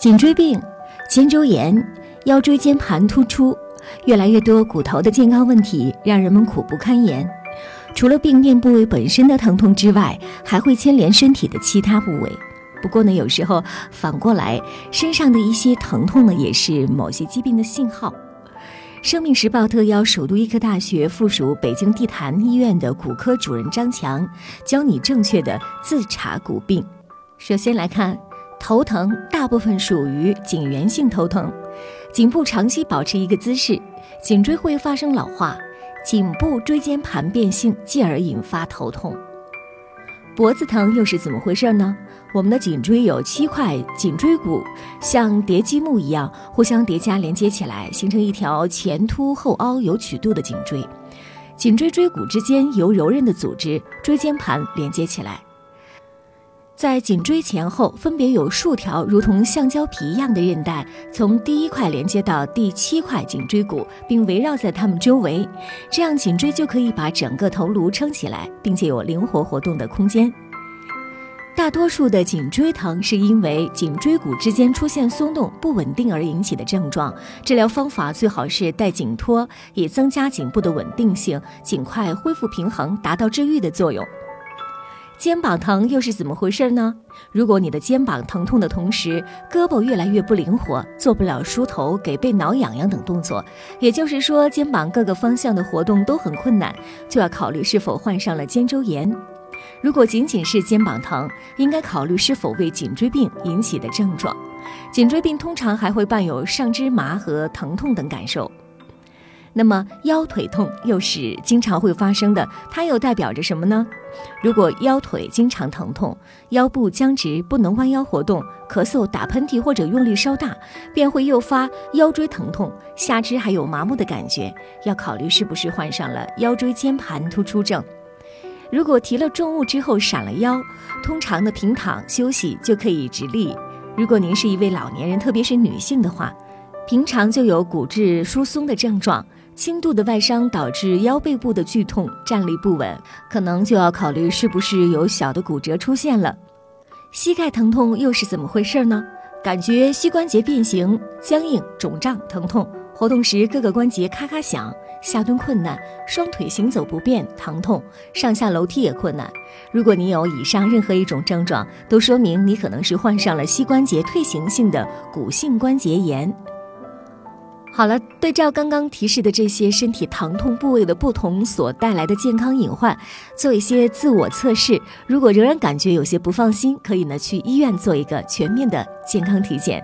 颈椎病、肩周炎、腰椎间盘突出，越来越多骨头的健康问题让人们苦不堪言。除了病变部位本身的疼痛之外，还会牵连身体的其他部位。不过呢，有时候反过来，身上的一些疼痛呢，也是某些疾病的信号。生命时报特邀首都医科大学附属北京地坛医院的骨科主任张强，教你正确的自查骨病。首先来看，头疼大部分属于颈源性头疼，颈部长期保持一个姿势，颈椎会发生老化，颈部椎间盘变性，进而引发头痛。脖子疼又是怎么回事呢？我们的颈椎有七块颈椎骨，像叠积木一样互相叠加连接起来，形成一条前凸后凹、有曲度的颈椎。颈椎椎骨之间由柔韧的组织椎间盘连接起来，在颈椎前后分别有数条如同橡胶皮一样的韧带，从第一块连接到第七块颈椎骨，并围绕在它们周围，这样颈椎就可以把整个头颅撑起来，并且有灵活活动的空间。大多数的颈椎疼是因为颈椎骨之间出现松动不稳定而引起的症状。治疗方法最好是戴颈托，以增加颈部的稳定性，尽快恢复平衡，达到治愈的作用。肩膀疼又是怎么回事呢？如果你的肩膀疼痛的同时，胳膊越来越不灵活，做不了梳头、给背挠痒痒等动作，也就是说肩膀各个方向的活动都很困难，就要考虑是否患上了肩周炎。如果仅仅是肩膀疼，应该考虑是否为颈椎病引起的症状。颈椎病通常还会伴有上肢麻和疼痛等感受。那么腰腿痛又是经常会发生的，它又代表着什么呢？如果腰腿经常疼痛，腰部僵直不能弯腰活动，咳嗽、打喷嚏或者用力稍大，便会诱发腰椎疼痛，下肢还有麻木的感觉，要考虑是不是患上了腰椎间盘突出症。如果提了重物之后闪了腰，通常的平躺休息就可以直立。如果您是一位老年人，特别是女性的话，平常就有骨质疏松的症状，轻度的外伤导致腰背部的剧痛，站立不稳，可能就要考虑是不是有小的骨折出现了。膝盖疼痛又是怎么回事呢？感觉膝关节变形、僵硬、肿胀、疼痛，活动时各个关节咔咔响。下蹲困难，双腿行走不便，疼痛，上下楼梯也困难。如果你有以上任何一种症状，都说明你可能是患上了膝关节退行性的骨性关节炎。好了，对照刚刚提示的这些身体疼痛部位的不同所带来的健康隐患，做一些自我测试。如果仍然感觉有些不放心，可以呢去医院做一个全面的健康体检。